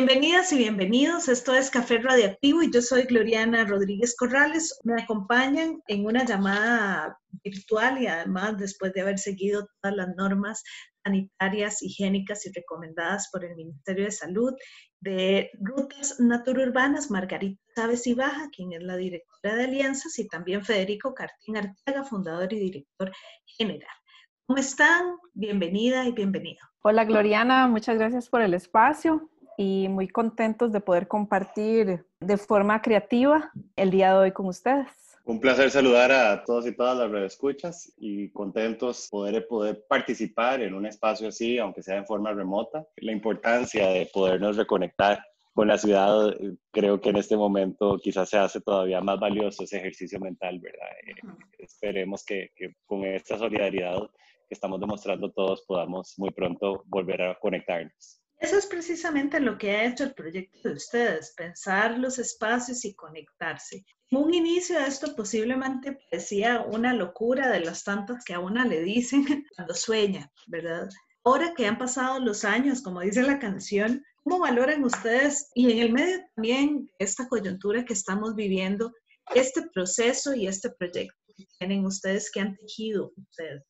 Bienvenidas y bienvenidos. Esto es Café Radioactivo y yo soy Gloriana Rodríguez Corrales. Me acompañan en una llamada virtual y además después de haber seguido todas las normas sanitarias, higiénicas y recomendadas por el Ministerio de Salud de Rutas Natururbanas, Margarita Chávez y Baja, quien es la directora de Alianzas, y también Federico Cartín Arteaga, fundador y director general. ¿Cómo están? Bienvenida y bienvenido. Hola Gloriana, muchas gracias por el espacio y muy contentos de poder compartir de forma creativa el día de hoy con ustedes. Un placer saludar a todos y todas las escuchas y contentos poder, poder participar en un espacio así, aunque sea en forma remota. La importancia de podernos reconectar con la ciudad, creo que en este momento quizás se hace todavía más valioso ese ejercicio mental, ¿verdad? Eh, esperemos que, que con esta solidaridad que estamos demostrando todos podamos muy pronto volver a conectarnos. Eso es precisamente lo que ha hecho el proyecto de ustedes, pensar los espacios y conectarse. Un inicio de esto posiblemente parecía una locura de las tantas que a una le dicen cuando sueña, ¿verdad? Ahora que han pasado los años, como dice la canción, ¿cómo valoran ustedes y en el medio también esta coyuntura que estamos viviendo, este proceso y este proyecto que tienen ustedes, que han tejido ustedes?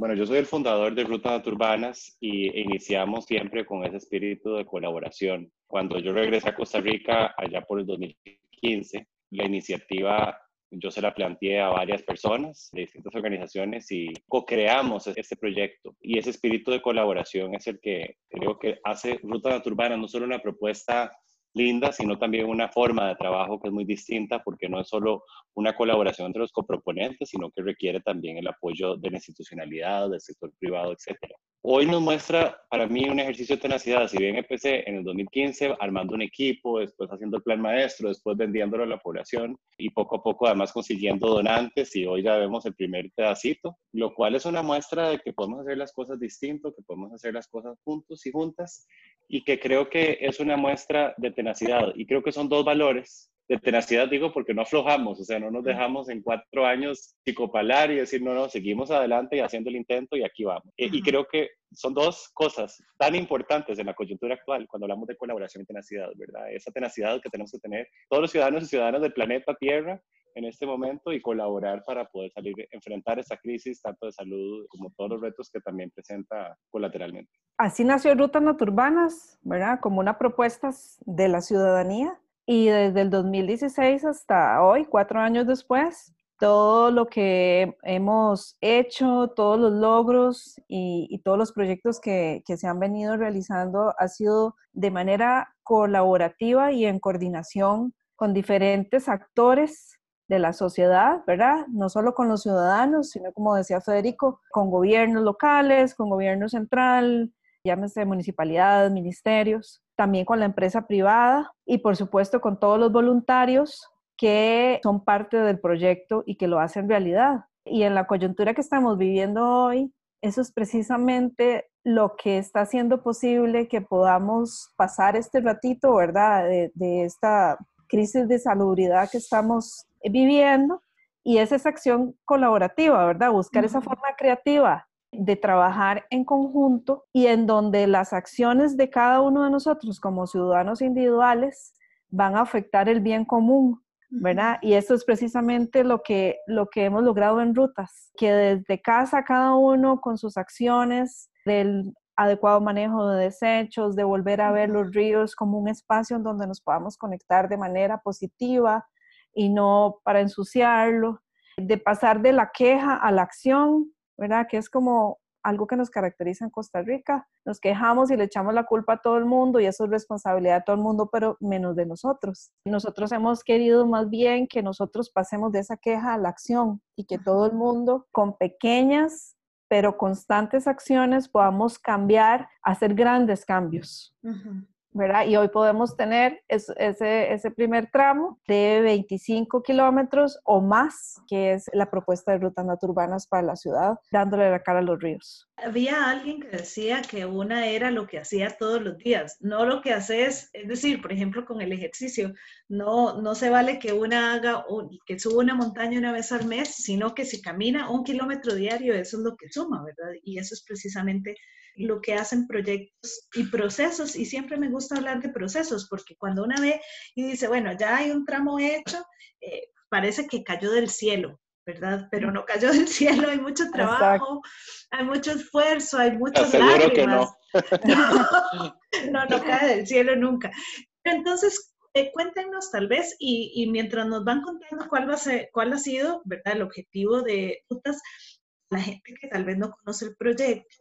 Bueno, yo soy el fundador de Rutas Naturbanas y iniciamos siempre con ese espíritu de colaboración. Cuando yo regresé a Costa Rica, allá por el 2015, la iniciativa yo se la planteé a varias personas de distintas organizaciones y co-creamos este proyecto. Y ese espíritu de colaboración es el que creo que hace Ruta Naturbanas no solo una propuesta linda, sino también una forma de trabajo que es muy distinta porque no es solo una colaboración entre los coproponentes, sino que requiere también el apoyo de la institucionalidad, del sector privado, etcétera. Hoy nos muestra para mí un ejercicio de tenacidad. Si bien empecé en el 2015 armando un equipo, después haciendo el plan maestro, después vendiéndolo a la población y poco a poco además consiguiendo donantes y hoy ya vemos el primer pedacito, lo cual es una muestra de que podemos hacer las cosas distinto, que podemos hacer las cosas juntos y juntas y que creo que es una muestra de tenacidad. Y creo que son dos valores de tenacidad digo porque no aflojamos, o sea, no nos dejamos en cuatro años psicopalar y decir, no, no, seguimos adelante y haciendo el intento y aquí vamos. Y creo que son dos cosas tan importantes en la coyuntura actual cuando hablamos de colaboración y tenacidad, ¿verdad? Esa tenacidad que tenemos que tener todos los ciudadanos y ciudadanas del planeta Tierra en este momento y colaborar para poder salir, enfrentar esa crisis tanto de salud como todos los retos que también presenta colateralmente. Así nació Rutas Naturbanas, ¿verdad? Como una propuesta de la ciudadanía y desde el 2016 hasta hoy, cuatro años después, todo lo que hemos hecho, todos los logros y, todos los proyectos que, que, se han venido realizando ha sido de manera colaborativa y en coordinación con diferentes actores de la sociedad, ¿verdad? No solo con los ciudadanos, sino como decía Federico, con gobiernos locales, con gobierno central, llámese municipalidades, ministerios, también con la empresa privada y por supuesto con todos los voluntarios que son parte del proyecto y que lo hacen realidad. Y en la coyuntura que estamos viviendo hoy, eso es precisamente lo que está haciendo posible que podamos pasar este ratito, ¿verdad? De, de esta crisis de salubridad que estamos viviendo. Y es esa acción colaborativa, ¿verdad? Buscar esa forma creativa de trabajar en conjunto y en donde las acciones de cada uno de nosotros como ciudadanos individuales van a afectar el bien común, ¿verdad? Y eso es precisamente lo que, lo que hemos logrado en rutas, que desde casa cada uno con sus acciones del adecuado manejo de desechos, de volver a ver los ríos como un espacio en donde nos podamos conectar de manera positiva y no para ensuciarlo, de pasar de la queja a la acción, ¿verdad? Que es como algo que nos caracteriza en Costa Rica. Nos quejamos y le echamos la culpa a todo el mundo y eso es responsabilidad de todo el mundo, pero menos de nosotros. Nosotros hemos querido más bien que nosotros pasemos de esa queja a la acción y que todo el mundo con pequeñas pero constantes acciones podamos cambiar, hacer grandes cambios. ¿Verdad? Y hoy podemos tener ese, primer tramo de 25 kilómetros o más, que es la propuesta de rutas naturbanas para la ciudad, dándole la cara a los ríos. Había alguien que decía que una era lo que hacía todos los días, no lo que haces, es decir, por ejemplo, con el ejercicio, no, no se vale que una haga, que suba una montaña una vez al mes, sino que si camina un kilómetro diario, eso es lo que suma, ¿verdad? Y eso es precisamente lo que hacen proyectos y procesos, y siempre me gusta hablar de procesos, porque cuando una ve y dice, bueno, ya hay un tramo hecho, eh, parece que cayó del cielo, ¿verdad? Pero no cayó del cielo, hay mucho trabajo, hay mucho esfuerzo, hay muchas lágrimas. no. no, cae del cielo nunca. Entonces, eh, cuéntenos tal vez, y, y, mientras nos van contando cuál, va a ser, cuál ha sido, ¿verdad? El objetivo de Rutas, la gente que tal vez no conoce el proyecto,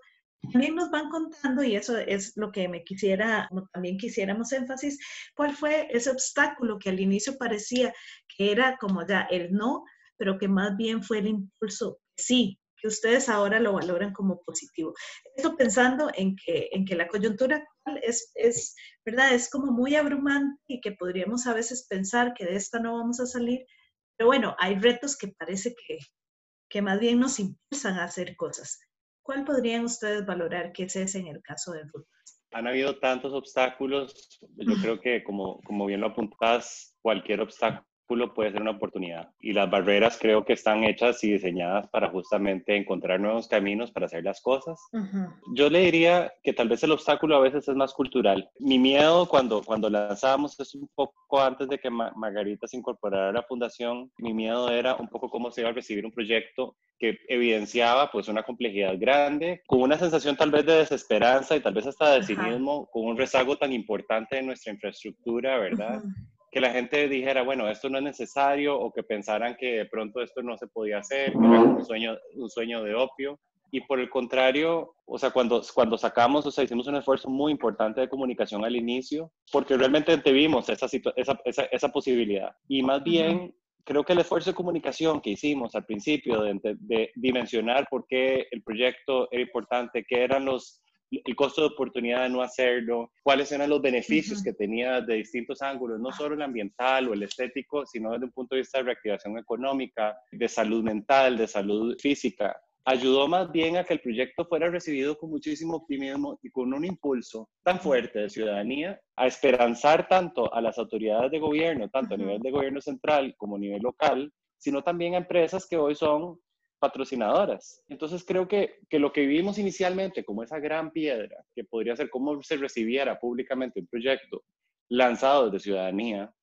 también nos van contando, y eso es lo que me quisiera, también quisiéramos énfasis, cuál fue ese obstáculo que al inicio parecía que era como ya el no, pero que más bien fue el impulso sí, que ustedes ahora lo valoran como positivo. Esto pensando en que, en que la coyuntura es, es, ¿verdad? Es como muy abrumante y que podríamos a veces pensar que de esta no vamos a salir, pero bueno, hay retos que parece que, que más bien nos impulsan a hacer cosas. ¿Cuál podrían ustedes valorar que es ese en el caso de rutas? Han habido tantos obstáculos, yo creo que como, como bien lo apuntas, cualquier obstáculo puede ser una oportunidad. Y las barreras creo que están hechas y diseñadas para justamente encontrar nuevos caminos para hacer las cosas. Yo le diría que tal vez el obstáculo a veces es más cultural. Mi miedo cuando, cuando lanzamos es un poco antes de que Margarita se incorporara a la fundación, mi miedo era un poco cómo se iba a recibir un proyecto que evidenciaba pues una complejidad grande, con una sensación tal vez de desesperanza y tal vez hasta de cinismo, con un rezago tan importante de nuestra infraestructura, ¿verdad? Que la gente dijera, bueno, esto no es necesario o que pensaran que de pronto esto no se podía hacer, que era un sueño, un sueño de opio. Y por el contrario, o sea, cuando, cuando sacamos, o sea, hicimos un esfuerzo muy importante de comunicación al inicio, porque realmente vimos esa, esa, esa, esa posibilidad. Y más bien, creo que el esfuerzo de comunicación que hicimos al principio, de, de, dimensionar por qué el proyecto era importante, qué eran los, el costo de oportunidad de no hacerlo, cuáles eran los beneficios que tenía de distintos ángulos, no solo el ambiental o el estético, sino desde un punto de vista de reactivación económica, de salud mental, de salud física. Ayudó más bien a que el proyecto fuera recibido con muchísimo optimismo y con un impulso tan fuerte de ciudadanía a esperanzar tanto a las autoridades de gobierno, tanto a nivel de gobierno central como a nivel local, sino también a empresas que hoy son patrocinadoras. Entonces creo que, que, lo que vivimos inicialmente como esa gran piedra, que podría ser cómo se recibiera públicamente un proyecto lanzado desde ciudadanía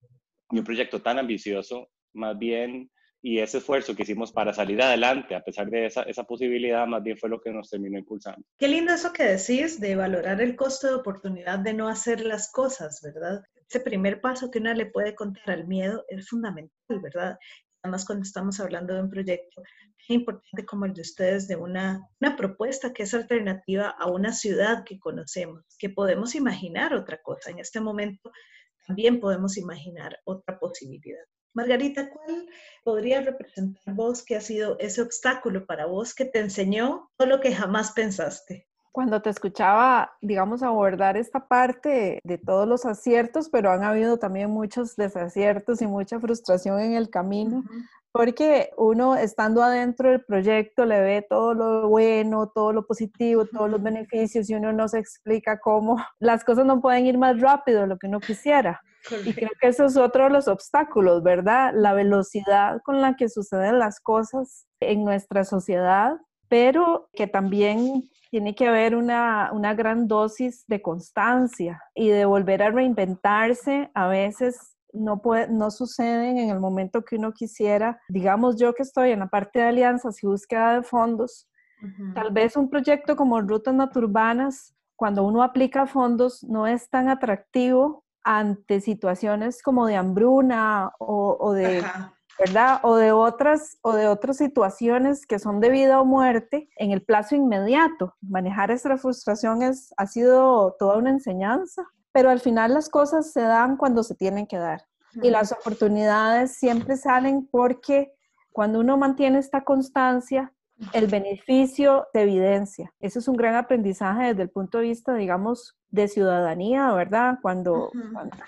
y un proyecto tan ambicioso, más bien, y ese esfuerzo que hicimos para salir adelante, a pesar de esa, esa posibilidad, más bien fue lo que nos terminó impulsando. Qué lindo eso que decís de valorar el costo de oportunidad de no hacer las cosas, ¿verdad? Ese primer paso que uno le puede contar al miedo es fundamental, ¿verdad? Además, cuando estamos hablando de un proyecto importante como el de ustedes, de una, una propuesta que es alternativa a una ciudad que conocemos, que podemos imaginar otra cosa. En este momento también podemos imaginar otra posibilidad. Margarita, ¿cuál podría representar vos que ha sido ese obstáculo para vos que te enseñó todo lo que jamás pensaste? Cuando te escuchaba, digamos, abordar esta parte de todos los aciertos, pero han habido también muchos desaciertos y mucha frustración en el camino, porque uno estando adentro del proyecto le ve todo lo bueno, todo lo positivo, todos los beneficios y uno no se explica cómo las cosas no pueden ir más rápido de lo que uno quisiera. Y creo que eso es otro de los obstáculos, ¿verdad? La velocidad con la que suceden las cosas en nuestra sociedad, pero que también tiene que haber una, una gran dosis de constancia y de volver a reinventarse. A veces no, puede, no suceden en el momento que uno quisiera. Digamos yo que estoy en la parte de alianzas y búsqueda de fondos, tal vez un proyecto como Rutas Naturbanas, cuando uno aplica fondos, no es tan atractivo ante situaciones como de hambruna o, de... ¿verdad? O de otras o de otras situaciones que son de vida o muerte en el plazo inmediato. Manejar esa frustración es, ha sido toda una enseñanza pero al final las cosas se dan cuando se tienen que dar. Y las oportunidades siempre salen porque cuando uno mantiene esta constancia, el beneficio de evidencia. Eso es un gran aprendizaje desde el punto de vista, digamos, de ciudadanía, ¿verdad? Cuando,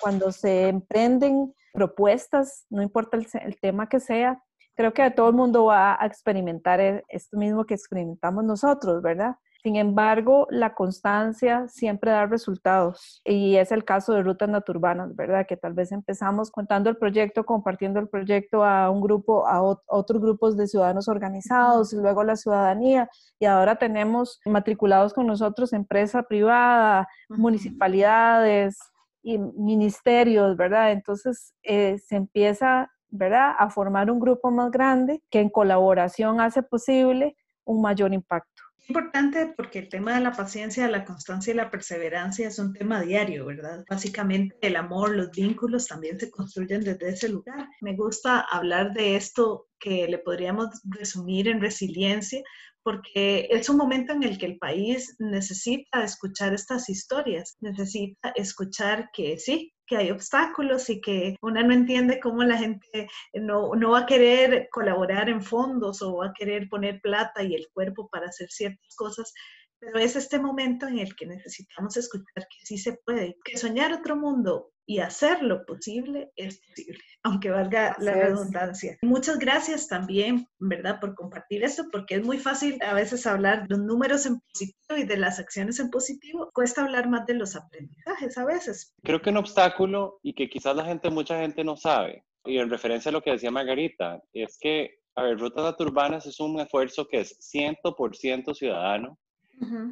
cuando, se emprenden propuestas, no importa el, el, tema que sea, creo que todo el mundo va a experimentar e, esto mismo que experimentamos nosotros, ¿verdad? Sin embargo, la constancia siempre da resultados y es el caso de Rutas Naturbanas, ¿verdad? Que tal vez empezamos contando el proyecto, compartiendo el proyecto a un grupo, a otros grupos de ciudadanos organizados y luego la ciudadanía y ahora tenemos matriculados con nosotros empresa privada, municipalidades y ministerios, ¿verdad? Entonces eh, se empieza, ¿verdad? A formar un grupo más grande que en colaboración hace posible un mayor impacto importante porque el tema de la paciencia, la constancia y la perseverancia es un tema diario, ¿verdad? Básicamente el amor, los vínculos también se construyen desde ese lugar. Me gusta hablar de esto que le podríamos resumir en resiliencia, porque es un momento en el que el país necesita escuchar estas historias, necesita escuchar que sí, que hay obstáculos y que una no entiende cómo la gente no, no, va a querer colaborar en fondos o va a querer poner plata y el cuerpo para hacer ciertas cosas, pero es este momento en el que necesitamos escuchar que sí se puede, que soñar otro mundo y hacer lo posible es posible, aunque valga la redundancia. Muchas gracias también, ¿verdad?, por compartir esto, porque es muy fácil a veces hablar de los números en positivo y de las acciones en positivo. Cuesta hablar más de los aprendizajes a veces. Creo que un obstáculo y que quizás la gente, mucha gente no sabe, y en referencia a lo que decía Margarita, es que, a ver, Rutas Urbanas es un esfuerzo que es 100% ciudadano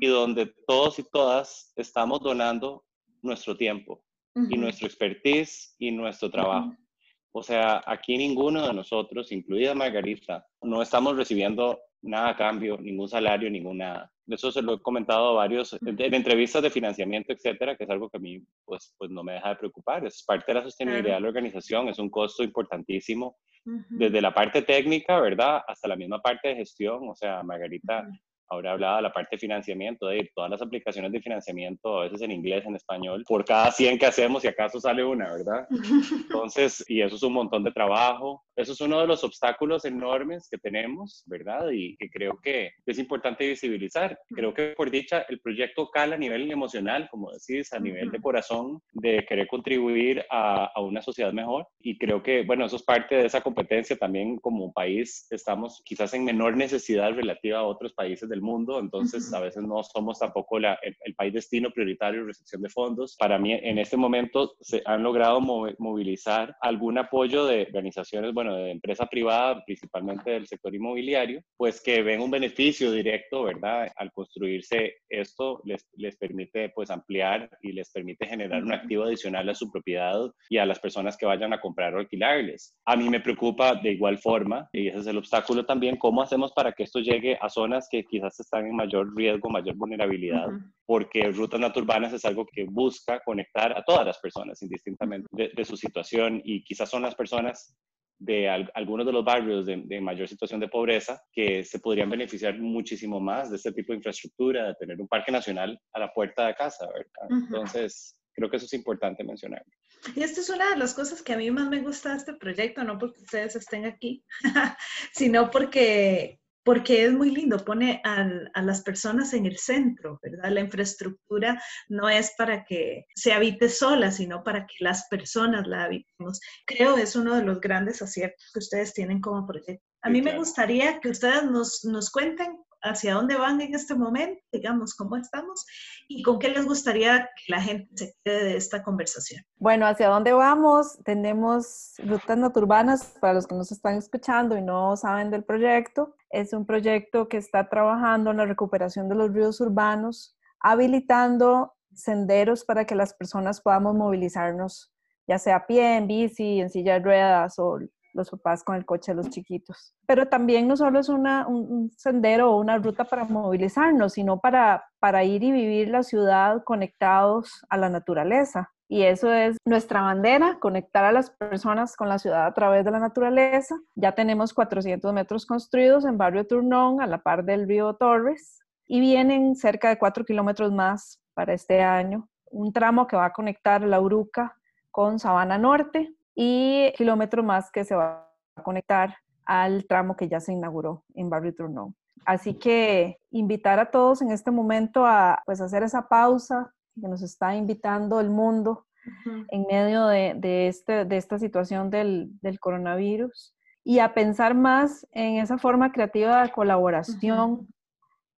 y donde todos y todas estamos donando nuestro tiempo y nuestro expertise y nuestro trabajo. O sea, aquí ninguno de nosotros, incluida Margarita, no estamos recibiendo nada a cambio, ningún salario, ninguna... Eso se lo he comentado a varios en, entrevistas de financiamiento, etcétera, que es algo que a mí pues, pues no me deja de preocupar. Es parte de la sostenibilidad de la organización, es un costo importantísimo, desde la parte técnica, ¿verdad? Hasta la misma parte de gestión. O sea, Margarita Ahora hablaba de la parte de financiamiento, de todas las aplicaciones de financiamiento, a veces en inglés, en español, por cada 100 que hacemos, y acaso sale una, ¿verdad? Entonces, y eso es un montón de trabajo. Eso es uno de los obstáculos enormes que tenemos, ¿verdad? Y que creo que es importante visibilizar. Creo que, por dicha, el proyecto cala a nivel emocional, como decís, a nivel de corazón, de querer contribuir a, a una sociedad mejor. Y creo que, bueno, eso es parte de esa competencia también como país. Estamos quizás en menor necesidad relativa a otros países del mundo, entonces a veces no somos tampoco la, el, país destino prioritario de recepción de fondos. Para mí, en este momento se han logrado movilizar algún apoyo de organizaciones, bueno, de empresa privada, principalmente del sector inmobiliario, pues que ven un beneficio directo, ¿verdad? Al construirse esto les, les permite pues ampliar y les permite generar un activo adicional a su propiedad y a las personas que vayan a comprar o alquilarles. A mí me preocupa de igual forma, y ese es el obstáculo también, cómo hacemos para que esto llegue a zonas que quizás están en mayor riesgo, mayor vulnerabilidad, porque Rutas Naturbanas es algo que busca conectar a todas las personas indistintamente de, su situación y quizás son las personas de algunos de los barrios de, mayor situación de pobreza que se podrían beneficiar muchísimo más de este tipo de infraestructura, de tener un parque nacional a la puerta de casa, ¿verdad? Entonces, creo que eso es importante mencionar. Y esta es una de las cosas que a mí más me gusta de este proyecto, no porque ustedes estén aquí, sino porque porque es muy lindo, pone a, las personas en el centro, ¿verdad? La infraestructura no es para que se habite sola, sino para que las personas la habitemos. Creo es uno de los grandes aciertos que ustedes tienen como proyecto. A mí me gustaría que ustedes nos, nos cuenten hacia dónde van en este momento, digamos, cómo estamos y con qué les gustaría que la gente se quede de esta conversación. Bueno, hacia dónde vamos, tenemos rutas naturbanas para los que nos están escuchando y no saben del proyecto. Es un proyecto que está trabajando en la recuperación de los ríos urbanos, habilitando senderos para que las personas podamos movilizarnos, ya sea a pie, en bici, en silla de ruedas o los papás con el coche de los chiquitos. Pero también no solo es una, un sendero o una ruta para movilizarnos, sino para, para ir y vivir la ciudad conectados a la naturaleza. Y eso es nuestra bandera, conectar a las personas con la ciudad a través de la naturaleza. Ya tenemos 400 metros construidos en Barrio Turnón, a la par del río Torres, y vienen cerca de 4 kilómetros más para este año. Un tramo que va a conectar la Uruca con Sabana Norte, y kilómetro más que se va a conectar al tramo que ya se inauguró en Barrio Turnón. Así que invitar a todos en este momento a pues, hacer esa pausa que nos está invitando el mundo en medio de, este, de esta situación del, coronavirus y a pensar más en esa forma creativa de colaboración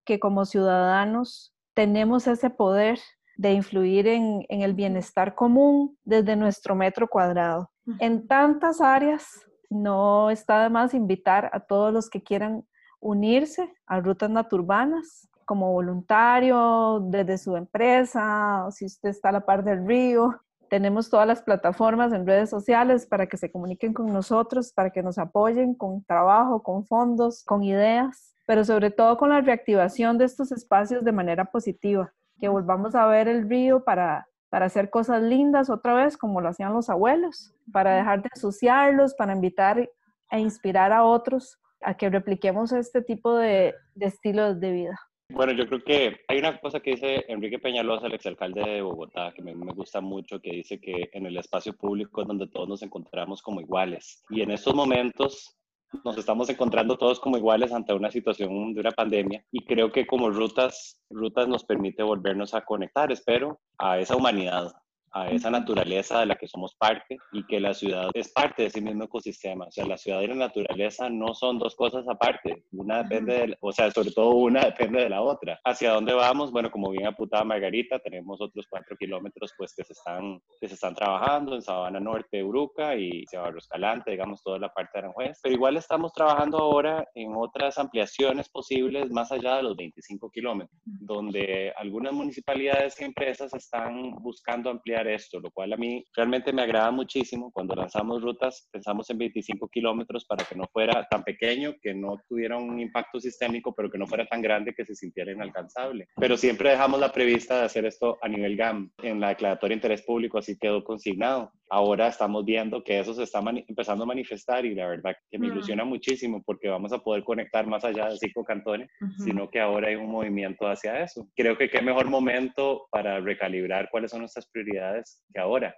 que como ciudadanos tenemos ese poder de influir en, el bienestar común desde nuestro metro cuadrado. En tantas áreas, no está de más invitar a todos los que quieran unirse a rutas naturbanas como voluntario desde su empresa o si usted está a la par del río. Tenemos todas las plataformas en redes sociales para que se comuniquen con nosotros, para que nos apoyen con trabajo, con fondos, con ideas, pero sobre todo con la reactivación de estos espacios de manera positiva, que volvamos a ver el río para, para hacer cosas lindas otra vez como lo hacían los abuelos, para dejar de ensuciarlos, para invitar e inspirar a otros a que repliquemos este tipo de, de estilos de vida. Bueno, yo creo que hay una cosa que dice Enrique Peñalosa, el exalcalde de Bogotá, que me, me, gusta mucho, que dice que en el espacio público es donde todos nos encontramos como iguales. Y en estos momentos nos estamos encontrando todos como iguales ante una situación de una pandemia y creo que como rutas, rutas nos permite volvernos a conectar, espero, a esa humanidad, a esa naturaleza de la que somos parte y que la ciudad es parte de ese mismo ecosistema. O sea, la ciudad y la naturaleza no son dos cosas aparte. Una depende, de, o sea, sobre todo una depende de la otra. ¿Hacia dónde vamos? Bueno, como bien apuntaba Margarita, tenemos otros cuatro kilómetros pues que se están, que se están trabajando en Sabana Norte, Uruca y Ciudad Escalante, digamos, toda la parte de Aranjuez. Pero igual estamos trabajando ahora en otras ampliaciones posibles más allá de los 25 kilómetros, donde algunas municipalidades y empresas están buscando ampliar esto, lo cual a mí realmente me agrada muchísimo. Cuando lanzamos rutas, pensamos en 25 kilómetros para que no fuera tan pequeño, que no tuviera un impacto sistémico, pero que no fuera tan grande que se sintiera inalcanzable. Pero siempre dejamos la prevista de hacer esto a nivel GAM. En la declaratoria de interés público así quedó consignado. Ahora estamos viendo que eso se está empezando a manifestar y la verdad que me mm. ilusiona muchísimo porque vamos a poder conectar más allá de cinco cantones, sino que ahora hay un movimiento hacia eso. Creo que qué mejor momento para recalibrar cuáles son nuestras prioridades que ahora.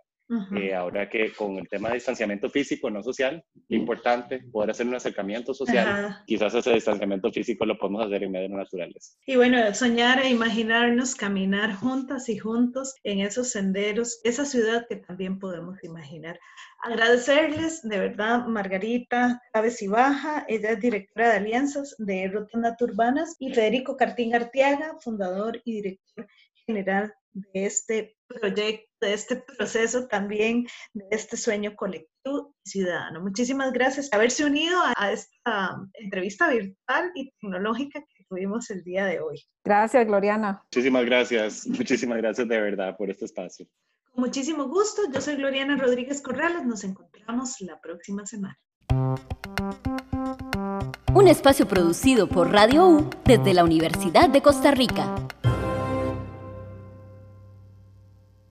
Eh, ahora que con el tema de distanciamiento físico, no social, importante poder hacer un acercamiento social. Quizás ese distanciamiento físico lo podemos hacer en medio de la naturaleza. Y bueno, soñar e imaginarnos caminar juntas y juntos en esos senderos, esa ciudad que también podemos imaginar. Agradecerles de verdad, Margarita Chávez y Baja, ella es directora de alianzas de Rutas Naturbanas, y Federico Cartín Artiaga, fundador y director general de este proyecto, de este proceso también, de este sueño colectivo y ciudadano. Muchísimas gracias por haberse unido a esta entrevista virtual y tecnológica que tuvimos el día de hoy. Gracias, Gloriana. Muchísimas gracias, muchísimas gracias de verdad por este espacio. Con muchísimo gusto, yo soy Gloriana Rodríguez Corrales, nos encontramos la próxima semana. Un espacio producido por Radio U desde la Universidad de Costa Rica.